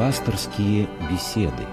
Пасторские беседы.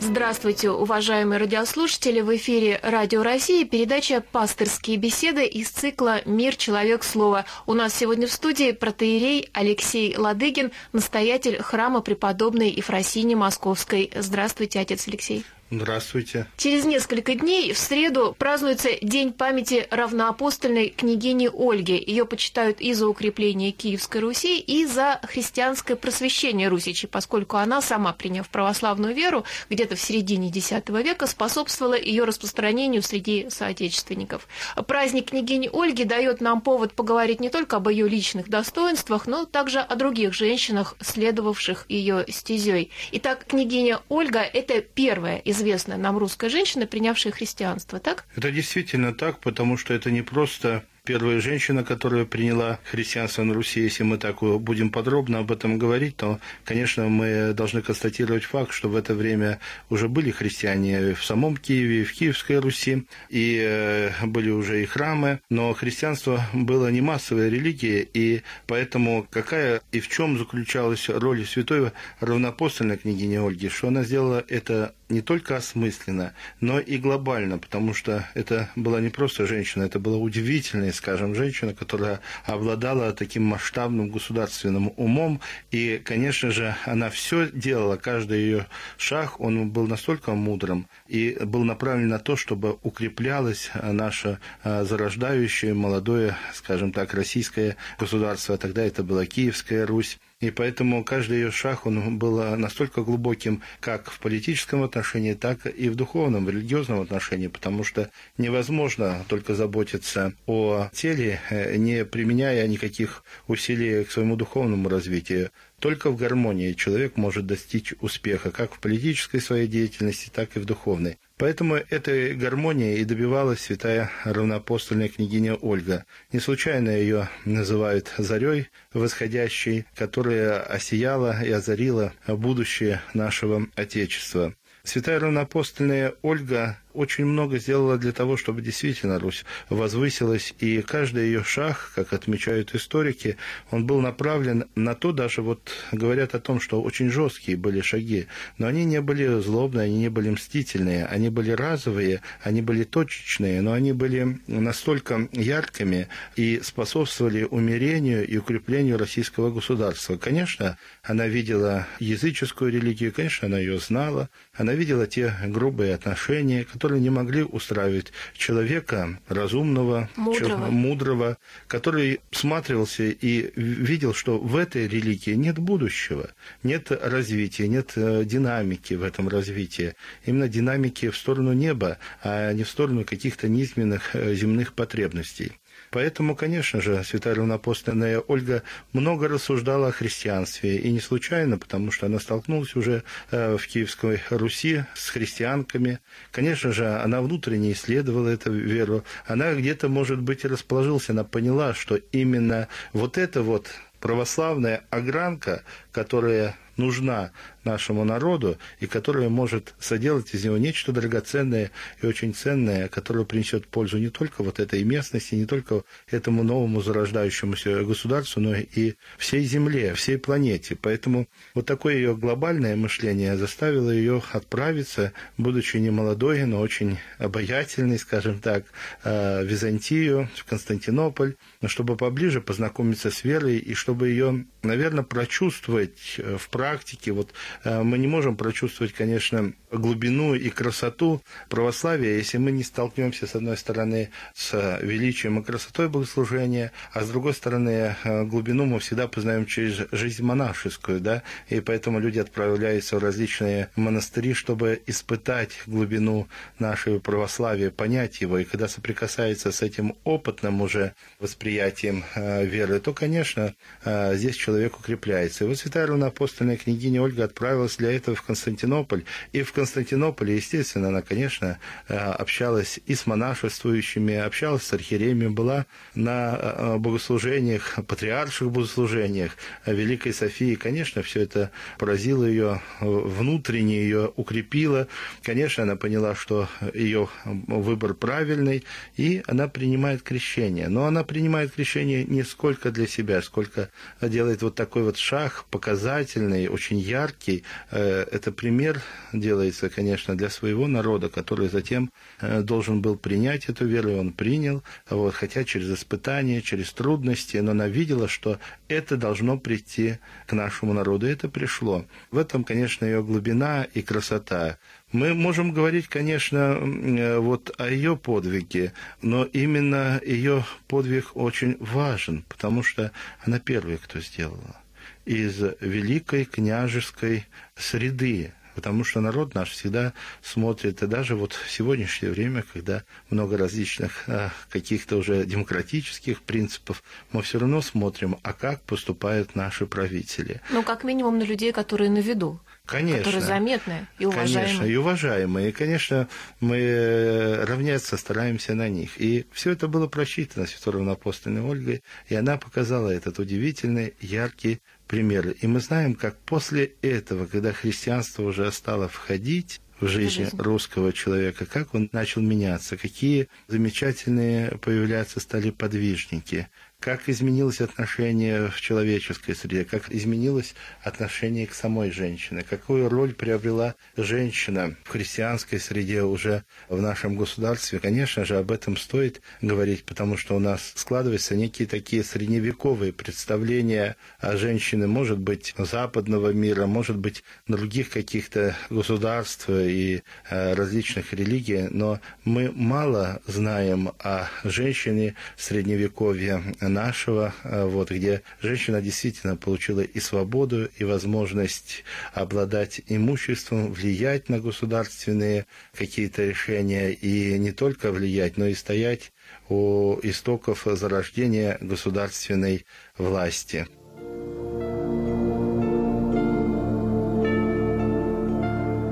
Здравствуйте, уважаемые радиослушатели! В эфире Радио России передача «Пастырские беседы» из цикла «Мир, человек, слово». У нас сегодня в студии протеерей Алексей Ладыгин, настоятель храма преподобной Ефросини Московской. Здравствуйте, отец Алексей. Здравствуйте. Через несколько дней, в среду, празднуется День памяти равноапостольной княгини Ольги. Ее почитают и за укрепление Киевской Руси, и за христианское просвещение Русичи, поскольку она, сама приняв православную веру, где-то в середине X века способствовала ее распространению среди соотечественников. Праздник княгини Ольги дает нам повод поговорить не только об ее личных достоинствах, но также о других женщинах, следовавших ее стезей. Итак, княгиня Ольга – это первая из известная нам русская женщина, принявшая христианство, так? Это действительно так, потому что это не просто первая женщина, которая приняла христианство на Руси, если мы так будем подробно об этом говорить, то, конечно, мы должны констатировать факт, что в это время уже были христиане в самом Киеве, в Киевской Руси, и э, были уже и храмы, но христианство было не массовой религией, и поэтому какая и в чем заключалась роль святой равнопостольной княгини Ольги, что она сделала? Это не только осмысленно, но и глобально, потому что это была не просто женщина, это была удивительная скажем, женщина, которая обладала таким масштабным государственным умом, и, конечно же, она все делала, каждый ее шаг, он был настолько мудрым и был направлен на то, чтобы укреплялось наше а, зарождающее, молодое, скажем так, российское государство. Тогда это была Киевская Русь. И поэтому каждый ее шаг, он был настолько глубоким как в политическом отношении, так и в духовном, в религиозном отношении, потому что невозможно только заботиться о теле, э, не применяя никаких усилий к своему духовному развитию. Только в гармонии человек может достичь успеха как в политической своей деятельности, так и в духовной. Поэтому этой гармонии и добивалась святая равноапостольная княгиня Ольга. Не случайно ее называют зарей восходящей, которая осияла и озарила будущее нашего Отечества. Святая равноапостольная Ольга очень много сделала для того, чтобы действительно Русь возвысилась, и каждый ее шаг, как отмечают историки, он был направлен на то, даже вот говорят о том, что очень жесткие были шаги, но они не были злобные, они не были мстительные, они были разовые, они были точечные, но они были настолько яркими и способствовали умерению и укреплению российского государства. Конечно, она видела языческую религию, конечно, она ее знала, она видела те грубые отношения, которые которые не могли устраивать человека разумного, мудрого. мудрого, который всматривался и видел, что в этой религии нет будущего, нет развития, нет э, динамики в этом развитии. Именно динамики в сторону неба, а не в сторону каких-то низменных э, земных потребностей. Поэтому, конечно же, святая равноапостольная Ольга много рассуждала о христианстве, и не случайно, потому что она столкнулась уже э, в Киевской Руси с христианками. Конечно же, она внутренне исследовала эту веру. Она где-то, может быть, и расположился, она поняла, что именно вот это вот православная огранка, которая нужна нашему народу и которая может соделать из него нечто драгоценное и очень ценное, которое принесет пользу не только вот этой местности, не только этому новому зарождающемуся государству, но и всей Земле, всей планете. Поэтому вот такое ее глобальное мышление заставило ее отправиться, будучи не молодой, но очень обаятельной, скажем так, э, в Византию, в Константинополь, чтобы поближе познакомиться с верой и чтобы ее, наверное, прочувствовать э, в практике. Вот мы не можем прочувствовать, конечно, глубину и красоту православия, если мы не столкнемся, с одной стороны, с величием и красотой богослужения, а с другой стороны, э, глубину мы всегда познаем через жизнь монашескую, да, и поэтому люди отправляются в различные монастыри, чтобы испытать глубину нашего православия, понять его, и когда соприкасается с этим опытным уже восприятием э, веры, то, конечно, здесь человек укрепляется. И вот святая равноапостольная княгиня Ольга отправляется отправилась для этого в Константинополь. И в Константинополе, естественно, она, конечно, э, общалась и с монашествующими, общалась с архиереями, была на э, богослужениях, патриарших богослужениях Великой Софии. Конечно, все это поразило ее внутренне, ее укрепило. Конечно, она поняла, что ее выбор правильный, и она принимает крещение. Но она принимает крещение не сколько для себя, сколько делает вот такой вот шаг показательный, очень яркий. Э, это пример делается, конечно, для своего народа, который затем э, должен был принять эту веру, и он принял, вот, хотя через испытания, через трудности, но она видела, что это должно прийти к нашему народу, и это пришло. В этом, конечно, ее глубина и красота. Мы можем говорить, конечно, э, вот о ее подвиге, но именно ее подвиг очень важен, потому что она первая, кто сделала из великой княжеской среды, потому что народ наш всегда смотрит, и даже вот в сегодняшнее время, когда много различных а, каких-то уже демократических принципов, мы все равно смотрим, а как поступают наши правители. Ну, как минимум на людей, которые на виду. Конечно. Которые заметны и уважаемы. Конечно, и уважаемые. И, конечно, мы э, равняться стараемся на них. И все это было просчитано Святой Равноапостольной Ольгой, и она показала этот удивительный, яркий пример. И мы знаем, как после этого, когда христианство уже стало входить в жизнь, жизнь русского человека, как он начал меняться, какие замечательные появляться стали подвижники, как изменилось отношение в человеческой среде, как изменилось отношение к самой женщине, какую роль приобрела женщина в христианской среде уже в нашем государстве. Конечно же, об этом стоит говорить, потому что у нас складываются некие такие средневековые представления о женщине, может быть, западного мира, может быть, других каких-то государств и э, различных религий, но мы мало знаем о женщине средневековья, нашего, э, вот, где женщина действительно получила и свободу, и возможность обладать имуществом, влиять на государственные какие-то решения, и не только влиять, но и стоять у истоков зарождения государственной власти.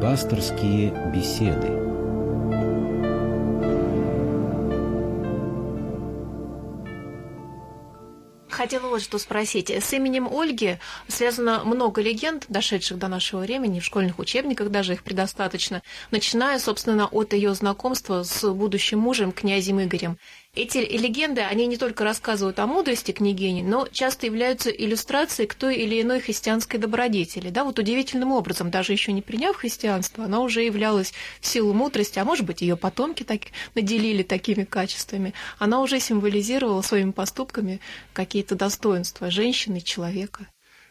Пасторские беседы – хотела вот что спросить. С именем Ольги связано много легенд, дошедших до нашего времени, в школьных учебниках даже их предостаточно, начиная, собственно, от ее знакомства с будущим мужем, князем Игорем. Эти легенды, они не только рассказывают о мудрости княгини, но часто являются иллюстрацией к той или иной христианской добродетели. Да, вот удивительным образом, даже еще не приняв христианство, она уже являлась в силу мудрости, а может быть, ее потомки так наделили такими качествами. Она уже символизировала своими поступками какие-то достоинства женщины, человека.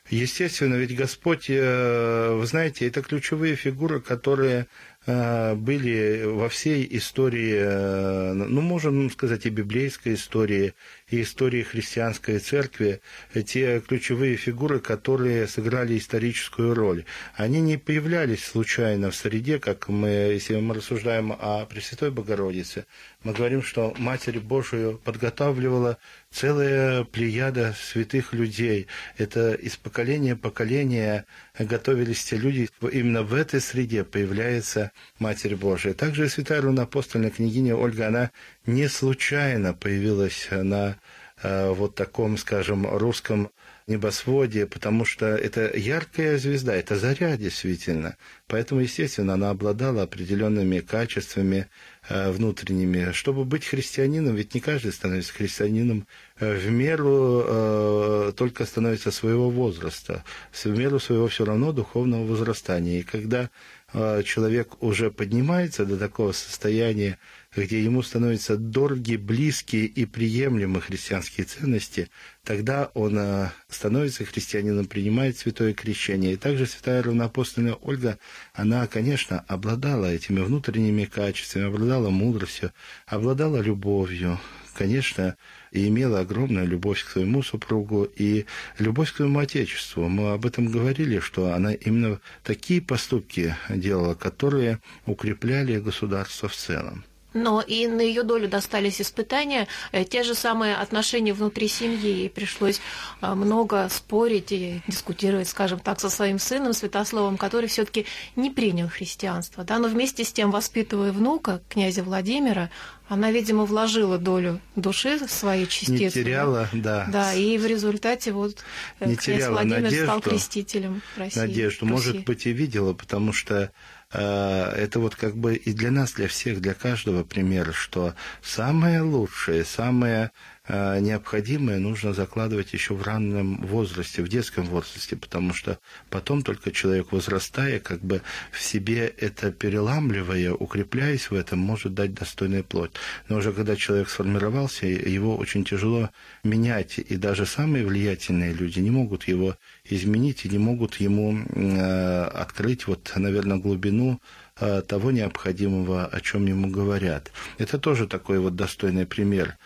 Естественно, ведь Господь, э, вы знаете, это ключевые фигуры, которые были во всей истории, э, ну, можем сказать, и библейской истории, и истории христианской церкви, те ключевые фигуры, которые сыграли историческую роль. Они не появлялись случайно в среде, как мы, если мы рассуждаем о Пресвятой Богородице, мы говорим, что Матерь Божию подготавливала целая плеяда святых людей. Это из поколения в поколение готовились те люди. Именно в этой среде появляется Матерь Божия. Также святая рунопостольная княгиня Ольга, она не случайно появилась на э, вот таком, скажем, русском небосводе, потому что это яркая звезда, это заря действительно. Поэтому, естественно, она обладала определенными качествами э, внутренними. Чтобы быть христианином, ведь не каждый становится христианином э, в меру э, только становится своего возраста, в меру своего все равно духовного возрастания. И когда э, человек уже поднимается до такого состояния, где ему становятся дороги, близкие и приемлемы христианские ценности, тогда он э, становится христианином, принимает святое крещение. И также святая равноапостольная Ольга, она, конечно, обладала этими внутренними качествами, обладала мудростью, обладала любовью, конечно, и имела огромную любовь к своему супругу и любовь к своему отечеству. Мы об этом говорили, что она именно такие поступки делала, которые укрепляли государство в целом. Но и на ее долю достались испытания, э, те же самые отношения внутри семьи. Ей пришлось э, много спорить и дискутировать, скажем так, со своим сыном Святославом, который все-таки не принял христианство. Да? Но вместе с тем, воспитывая внука, князя Владимира, она, видимо, вложила долю души своей частицы. Не теряла, да. Да, и в результате вот э, не князь теряла Владимир надежду, стал крестителем России. Надежду, Руси. может быть, и видела, потому что это вот как бы и для нас, для всех, для каждого пример, что самое лучшее, самое э, необходимое нужно закладывать еще в раннем возрасте, в детском возрасте, потому что потом только человек, возрастая, как бы в себе это переламливая, укрепляясь в этом, может дать достойный плод. Но уже когда человек сформировался, его очень тяжело менять, и даже самые влиятельные люди не могут его изменить и не могут ему э, открыть вот, наверное, глубину э, того необходимого, о чем ему говорят. Это тоже такой вот достойный пример.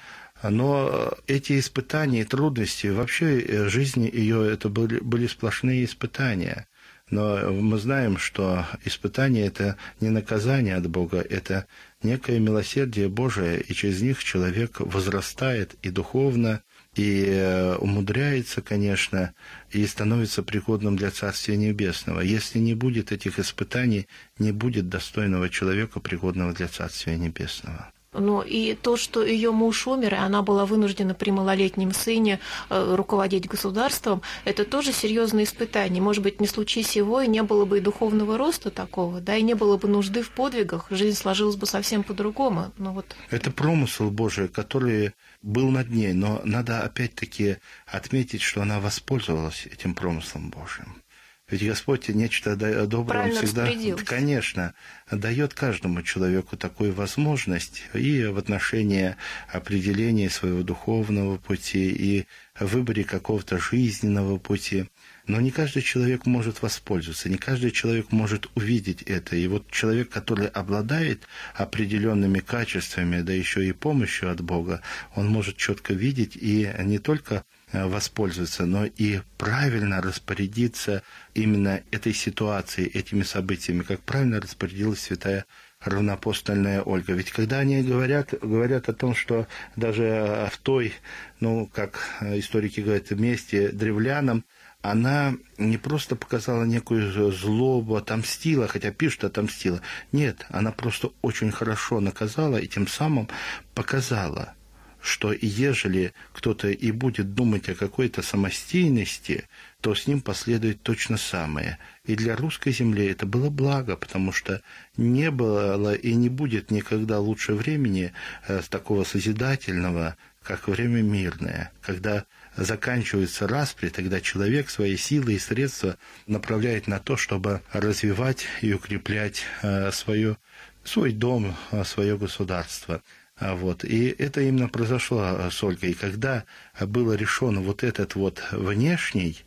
Но эти испытания и трудности, вообще э, жизни ее, это были, были сплошные испытания. Но мы знаем, что испытание – это не наказание от Бога, это некое милосердие Божие, и через них человек возрастает и духовно, и э, умудряется, конечно, и становится пригодным для Царствия Небесного. Если не будет этих испытаний, не будет достойного человека, пригодного для Царствия Небесного. Но и то, что ее муж умер, и она была вынуждена при малолетнем сыне э, руководить государством, это тоже серьезное испытание. Может быть, не случись его, и не было бы и духовного роста такого, да, и не было бы нужды в подвигах, жизнь сложилась бы совсем по-другому. Но вот... Это промысел Божий, который был над ней, но надо опять-таки отметить, что она воспользовалась этим промыслом Божьим. Ведь Господь нечто доброе Правильно Он всегда, конечно, дает каждому человеку такую возможность и в отношении определения своего духовного пути, и в выборе какого-то жизненного пути. Но не каждый человек может воспользоваться, не каждый человек может увидеть это. И вот человек, который обладает определенными качествами, да еще и помощью от Бога, он может четко видеть и не только воспользоваться, но и правильно распорядиться именно этой ситуацией, этими событиями, как правильно распорядилась святая равноапостольная Ольга. Ведь когда они говорят, говорят о том, что даже в той, ну, как историки говорят, месте древлянам, она не просто показала некую злобу, отомстила, хотя пишут отомстила. Нет, она просто очень хорошо наказала и тем самым показала – что ежели кто-то и будет думать о какой-то самостийности, то с ним последует точно самое. И для русской земли это было благо, потому что не было и не будет никогда лучше времени э, такого созидательного, как время мирное, когда заканчивается распри, тогда человек свои силы и средства направляет на то, чтобы развивать и укреплять э, свое, свой дом, э, свое государство. А вот. И это именно произошло а, с Ольгой. И когда было решено вот этот вот внешний,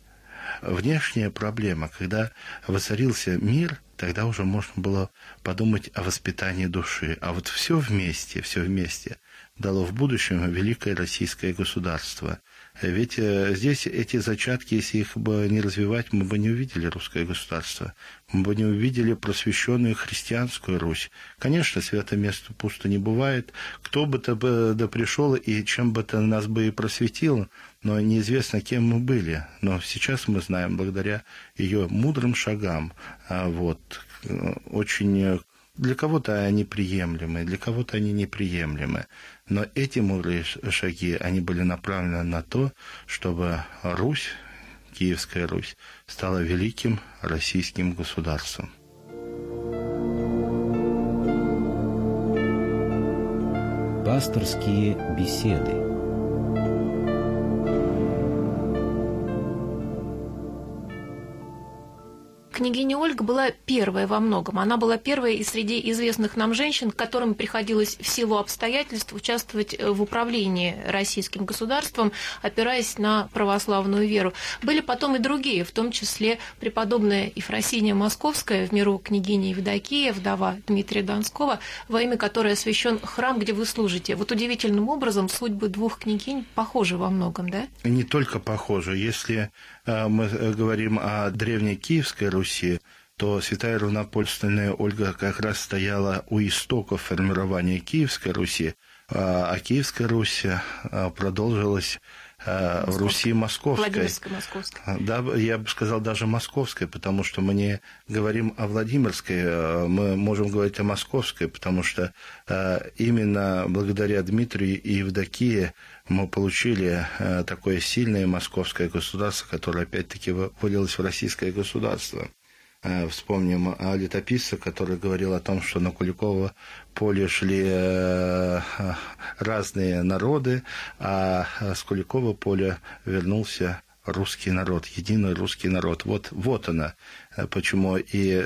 внешняя проблема, когда воцарился мир, тогда уже можно было подумать о воспитании души. А вот все вместе, все вместе дало в будущем великое российское государство. Ведь э, здесь эти зачатки, если их бы не развивать, мы бы не увидели русское государство. Мы бы не увидели просвещенную христианскую Русь. Конечно, святое место пусто не бывает. Кто бы то бы да пришел и чем бы то нас бы и просветил, но неизвестно, кем мы были. Но сейчас мы знаем, благодаря ее мудрым шагам, а, вот, э, очень для кого-то они приемлемы, для кого-то они неприемлемы. Но эти мудрые шаги, они были направлены на то, чтобы Русь, Киевская Русь, стала великим российским государством. Пасторские беседы – княгиня Ольга была первая во многом. Она была первой и среди известных нам женщин, которым приходилось в силу обстоятельств участвовать э, в управлении российским государством, опираясь на православную веру. Были потом и другие, в том числе преподобная Ефросиния Московская, в миру княгиня Евдокия, вдова Дмитрия Донского, во имя которой освящен храм, где вы служите. Вот удивительным образом судьбы двух княгинь похожи во многом, да? Не только похожи. Если мы э, говорим о древней Киевской Руси, то святая равнопольственная Ольга как раз стояла у истоков формирования Киевской Руси, а, а Киевская Русь а, продолжилась в Руси Московской. Московской. Да, я бы сказал даже Московской, потому что мы не говорим о Владимирской, мы можем говорить о Московской, потому что именно благодаря Дмитрию и Евдокии мы получили такое сильное московское государство, которое опять-таки вылилось в российское государство. Э, вспомним о летописце, который говорил о том, что на Куликово поле шли э, разные народы, а с Куликова поля вернулся русский народ, единый русский народ. Вот, вот она, э, почему и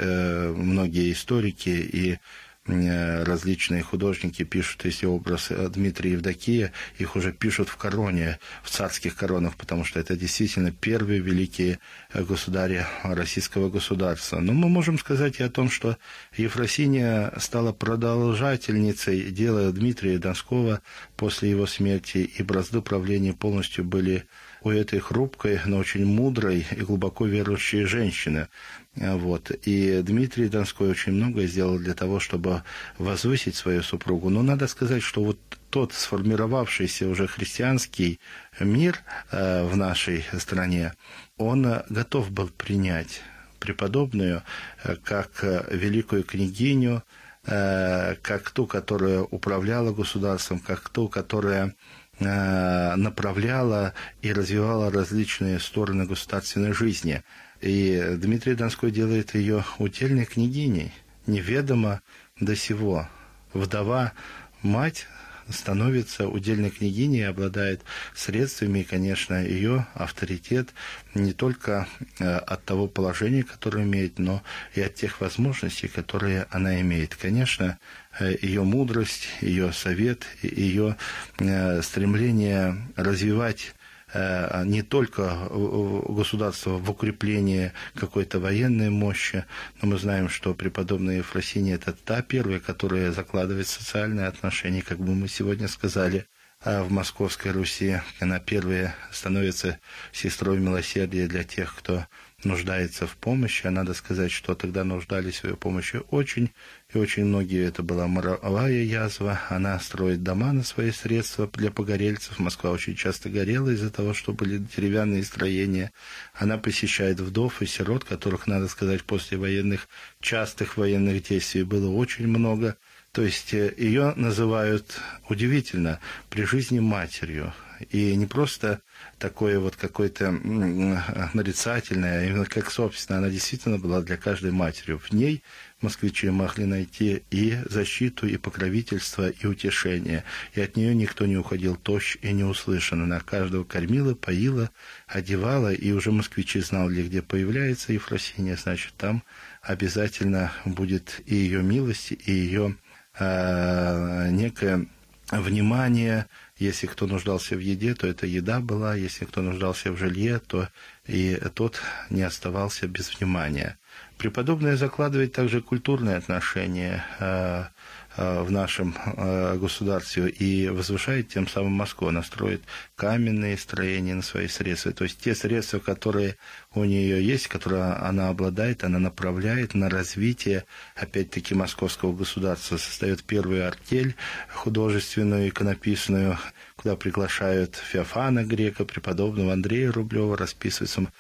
многие историки, и Э, различные художники пишут, если образ э, Дмитрия Евдокия, их уже пишут в короне, в царских коронах, потому что это действительно первые великие э, государи российского государства. Но мы можем сказать и о том, что Ефросиния стала продолжательницей дела Дмитрия Донского после его смерти, и бразды правления полностью были у этой хрупкой, но очень мудрой и глубоко верующей женщины. Вот. И Дмитрий Донской очень многое сделал для того, чтобы возвысить свою супругу. Но надо сказать, что вот тот сформировавшийся уже христианский мир э, в нашей стране, он готов был принять преподобную э, как великую княгиню, э, как ту, которая управляла государством, как ту, которая направляла и развивала различные стороны государственной жизни. И Дмитрий Донской делает ее удельной княгиней, неведомо до сего. Вдова, мать становится удельной княгиней обладает средствами, и, конечно, ее авторитет не только э, от того положения, которое имеет, но и от тех возможностей, которые она имеет. Конечно, э, ее мудрость, ее совет, ее э, стремление развивать не только государство в укреплении какой-то военной мощи, но мы знаем, что преподобная Ефросиния – это та первая, которая закладывает социальные отношения, как бы мы сегодня сказали, а в Московской Руси. Она первая становится сестрой милосердия для тех, кто нуждается в помощи. А надо сказать, что тогда нуждались в ее помощи очень и очень многие. Это была моровая язва. Она строит дома на свои средства для погорельцев. Москва очень часто горела из-за того, что были деревянные строения. Она посещает вдов и сирот, которых, надо сказать, после военных, частых военных действий было очень много. То есть э, ее называют удивительно при жизни матерью. И не просто такое вот какое-то нарицательное, а именно как собственно, она действительно была для каждой матери. В ней москвичи могли найти и защиту, и покровительство, и утешение. И от нее никто не уходил тощ и не услышан. Она каждого кормила, поила, одевала, и уже москвичи знали, где появляется Ефросиния, значит, там обязательно будет и ее милость, и ее э, некое внимание, если кто нуждался в еде, то это еда была, если кто нуждался в жилье, то и тот не оставался без внимания. Преподобная закладывает также культурные отношения э, в нашем э, государстве и возвышает тем самым Москву. Она строит каменные строения на свои средства. То есть те средства, которые у нее есть, которые она обладает, она направляет на развитие, опять-таки, московского государства. Создает первую артель художественную, иконописную, куда приглашают Феофана Грека, преподобного Андрея Рублева, расписываются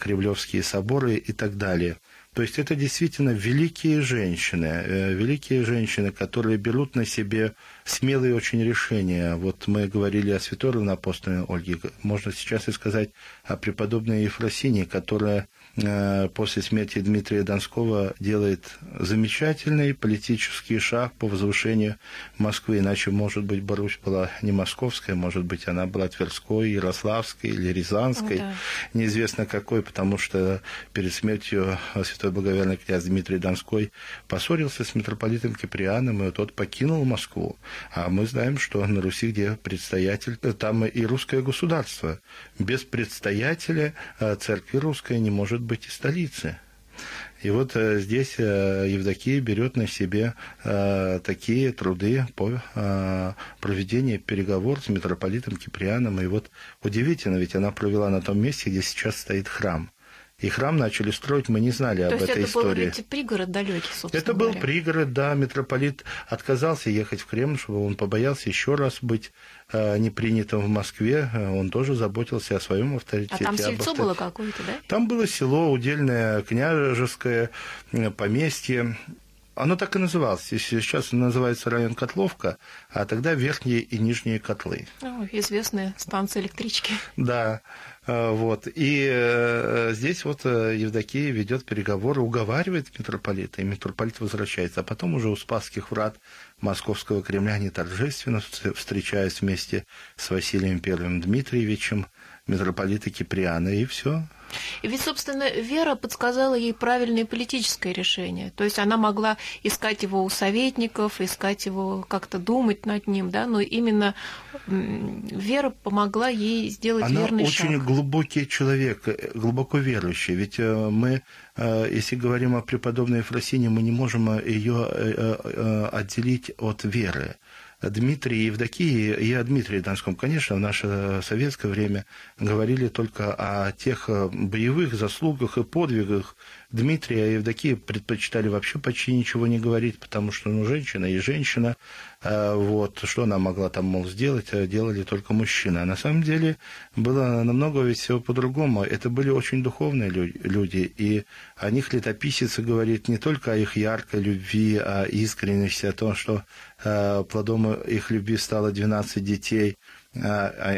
Кремлевские соборы и так далее – то есть это действительно великие женщины, э, великие женщины, которые берут на себе смелые очень решения. Вот мы говорили о святой равноапостольной Ольге, можно сейчас и сказать о преподобной Ефросине, которая Э, после смерти Дмитрия Донского делает замечательный политический шаг по возвышению Москвы. Иначе, может быть, Барусь была не московская, может быть, она была Тверской, Ярославской или Рязанской, да. неизвестно какой, потому что перед смертью святой благоверный князь Дмитрий Донской поссорился с митрополитом Киприаном, и тот покинул Москву. А мы знаем, что на Руси, где предстоятель, там и русское государство. Без предстоятеля э, церкви русская не может быть и столицы. И вот э, здесь э, Евдокия берет на себе э, такие труды по э, проведению переговоров с митрополитом Киприаном. И вот удивительно, ведь она провела на том месте, где сейчас стоит храм. И храм начали строить, мы не знали То об этой это истории. был пригород далекий, собственно Это был говоря. пригород, да, митрополит отказался ехать в Кремль, чтобы он побоялся еще раз быть э, непринятым в Москве. Он тоже заботился о своем А авторитете. там об сельцо авторитете. было какое-то, да? Там было село удельное, княжеское, э, поместье. Оно так и называлось. Сейчас называется район Котловка, а тогда верхние и нижние котлы. Ну, известная станция электрички. Да, вот. И э, здесь вот э, Евдокия ведет переговоры, уговаривает митрополита, и митрополит возвращается. А потом уже у Спасских врат Московского Кремля они торжественно вст- встречаясь вместе с Василием Первым Дмитриевичем, митрополита Киприана, и все. И ведь, собственно, Вера подсказала ей правильное политическое решение. То есть она могла искать его у советников, искать его, как-то думать над ним, да, но именно Вера помогла ей сделать Она верный очень шаг. глубокий человек, э, глубоко верующий. Ведь э, мы, э, если говорим о преподобной Ефросине, мы не можем ее отделить от веры. Дмитрий и Евдокия, и о Дмитрии Донском, конечно, в наше советское время говорили только о тех э, боевых заслугах и подвигах Дмитрия и Евдокия предпочитали вообще почти ничего не говорить, потому что, ну, женщина и женщина, э, вот, что она могла там, мол, сделать, а делали только мужчины. А на самом деле было намного всего по-другому. Это были очень духовные лю- люди, и о них летописец говорит не только о их яркой любви, о искренности, о том, что плодом их любви стало 12 детей, а, а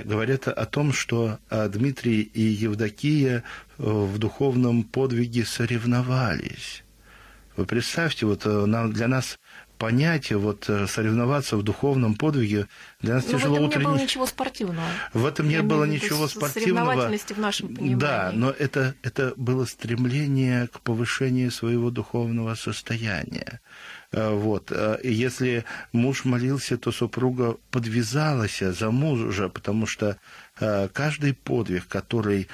говорят о том, что а, Дмитрий и Евдокия э, в духовном подвиге соревновались. Вы представьте, вот э, для нас понятие вот э, соревноваться в духовном подвиге для нас Но в тяжело этом не было утренне- ничего спортивного. в этом не Я было в ничего спортивного. соревновательности в нашем понимании. Да, но это, это было стремление к повышению своего духовного состояния. Э, Вот. э, если муж молился, то супруга подвязалась за мужа, потому что э, каждый подвиг, который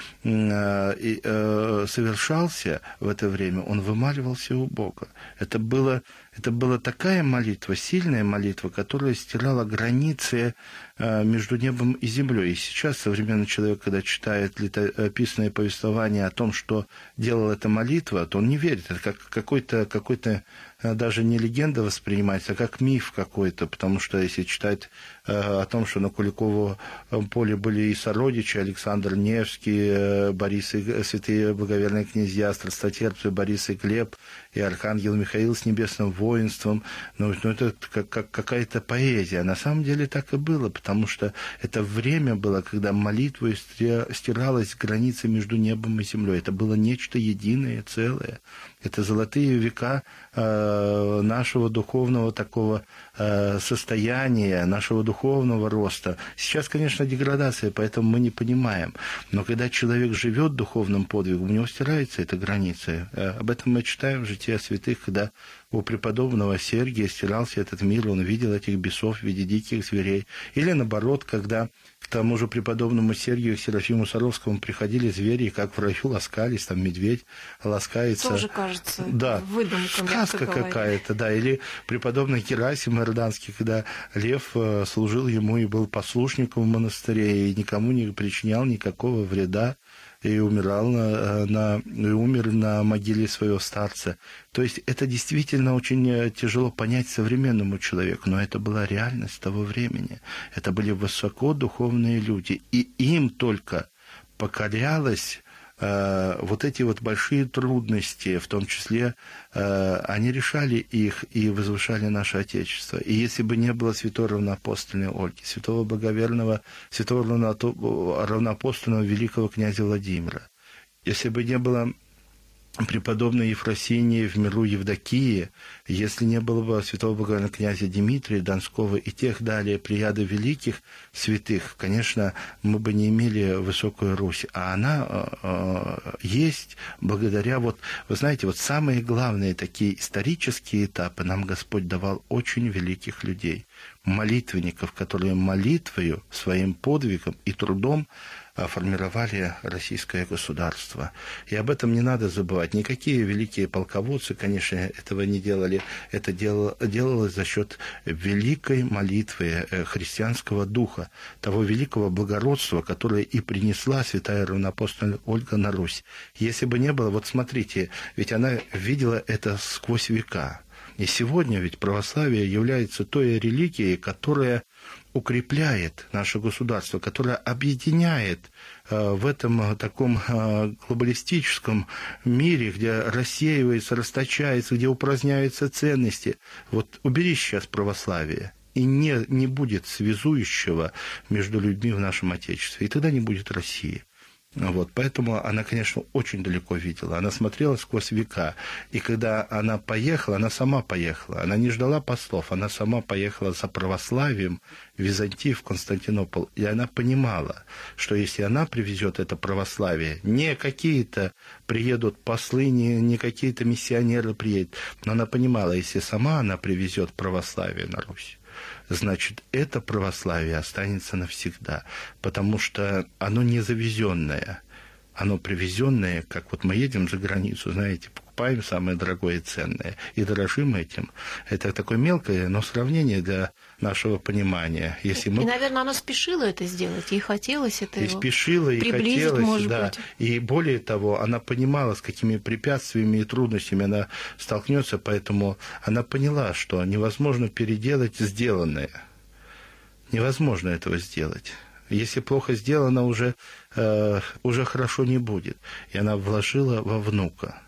совершался в это время, он вымаливался у Бога. Это, было, это была такая молитва, сильная молитва, которая стирала границы между небом и землей. И сейчас современный человек, когда читает летописное повествование о том, что делала эта молитва, то он не верит. Это как какой-то какой даже не легенда воспринимается, а как миф какой-то, потому что если читать э, о том, что на Куликово поле были и сородичи, Александр Невский, э, Борис и святые благоверные князья, страстотерпцы Борис и Глеб, и архангел Михаил с небесным воинством, ну, ну это как, как какая-то поэзия. На самом деле так и было, потому что это время было, когда молитвой стира- стиралась граница между небом и землей. Это было нечто единое, целое. Это золотые века э, нашего духовного такого э, состояния, нашего духовного роста. Сейчас, конечно, деградация, поэтому мы не понимаем. Но когда человек живет духовным подвигом, у него стирается эта граница. Э, об этом мы читаем в житии святых, когда у преподобного Сергия стирался этот мир, он видел этих бесов в виде диких зверей. Или наоборот, когда к тому же преподобному Сергию Серафиму Саровскому приходили звери, и как в раю ласкались, там медведь ласкается. Тоже кажется да, мягко сказка какая-то, да. Или преподобный Герасим Иорданский, когда лев э, служил ему и был послушником в монастыре, и никому не причинял никакого вреда, и умирал на, э, на, и умер на могиле своего старца. То есть это действительно очень э, тяжело понять современному человеку, но это была реальность того времени. Это были высоко духовные люди, и им только покорялось вот эти вот большие трудности, в том числе, э, они решали их и возвышали наше Отечество. И если бы не было святой равноапостольной Ольги, святого благоверного, святого равноапостольного великого князя Владимира, если бы не было преподобной Ефросинии в миру Евдокии, если не было бы святого благоверного князя Дмитрия Донского и тех далее прияда великих святых, конечно, мы бы не имели высокую Русь. А она э, э, есть благодаря, вот, вы знаете, вот самые главные такие исторические этапы нам Господь давал очень великих людей, молитвенников, которые молитвою, своим подвигом и трудом формировали российское государство. И об этом не надо забывать. Никакие великие полководцы, конечно, этого не делали. Это делалось за счет великой молитвы э, христианского духа, того великого благородства, которое и принесла святая равноапостольная Ольга на Русь. Если бы не было, вот смотрите, ведь она видела это сквозь века. И сегодня ведь православие является той религией, которая укрепляет наше государство, которое объединяет э, в этом э, таком э, глобалистическом мире, где рассеивается, расточается, где упраздняются ценности. Вот убери сейчас православие, и не, не будет связующего между людьми в нашем Отечестве, и тогда не будет России. Вот, поэтому она, конечно, очень далеко видела. Она смотрела сквозь века. И когда она поехала, она сама поехала. Она не ждала послов, она сама поехала за православием в Византию, в Константинополь. И она понимала, что если она привезет это православие, не какие-то приедут послы, не, не какие-то миссионеры приедут, но она понимала, если сама она привезет православие на Русь, значит, это православие останется навсегда, потому что оно не завезенное, оно привезенное, как вот мы едем за границу, знаете, покупаем самое дорогое и ценное, и дорожим этим. Это такое мелкое, но сравнение для нашего понимания. Если мы... И, наверное, она спешила это сделать, ей хотелось это И спешила, и хотелось, может да. Быть. И более того, она понимала, с какими препятствиями и трудностями она столкнется, поэтому она поняла, что невозможно переделать сделанное. Невозможно этого сделать. Если плохо сделано, уже, э, уже хорошо не будет. И она вложила во внука.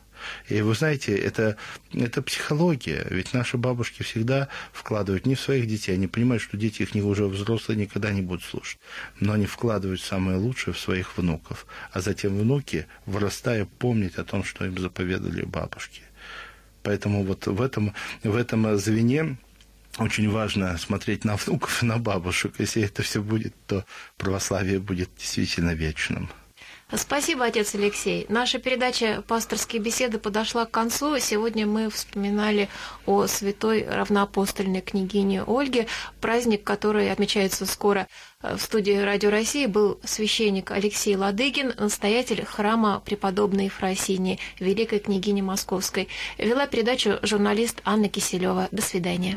И вы знаете, это, это психология. Ведь наши бабушки всегда вкладывают не в своих детей. Они понимают, что дети их не уже взрослые никогда не будут слушать. Но они вкладывают самое лучшее в своих внуков. А затем внуки, вырастая, помнить о том, что им заповедали бабушки. Поэтому вот в этом, в этом звене очень важно смотреть на внуков и на бабушек. Если это все будет, то православие будет действительно вечным. Спасибо, отец Алексей. Наша передача «Пасторские беседы» подошла к концу. Сегодня мы вспоминали о святой равноапостольной княгине Ольге. Праздник, который отмечается скоро в студии «Радио России», был священник Алексей Ладыгин, настоятель храма преподобной Ефросинии, великой княгини Московской. Вела передачу журналист Анна Киселева. До свидания.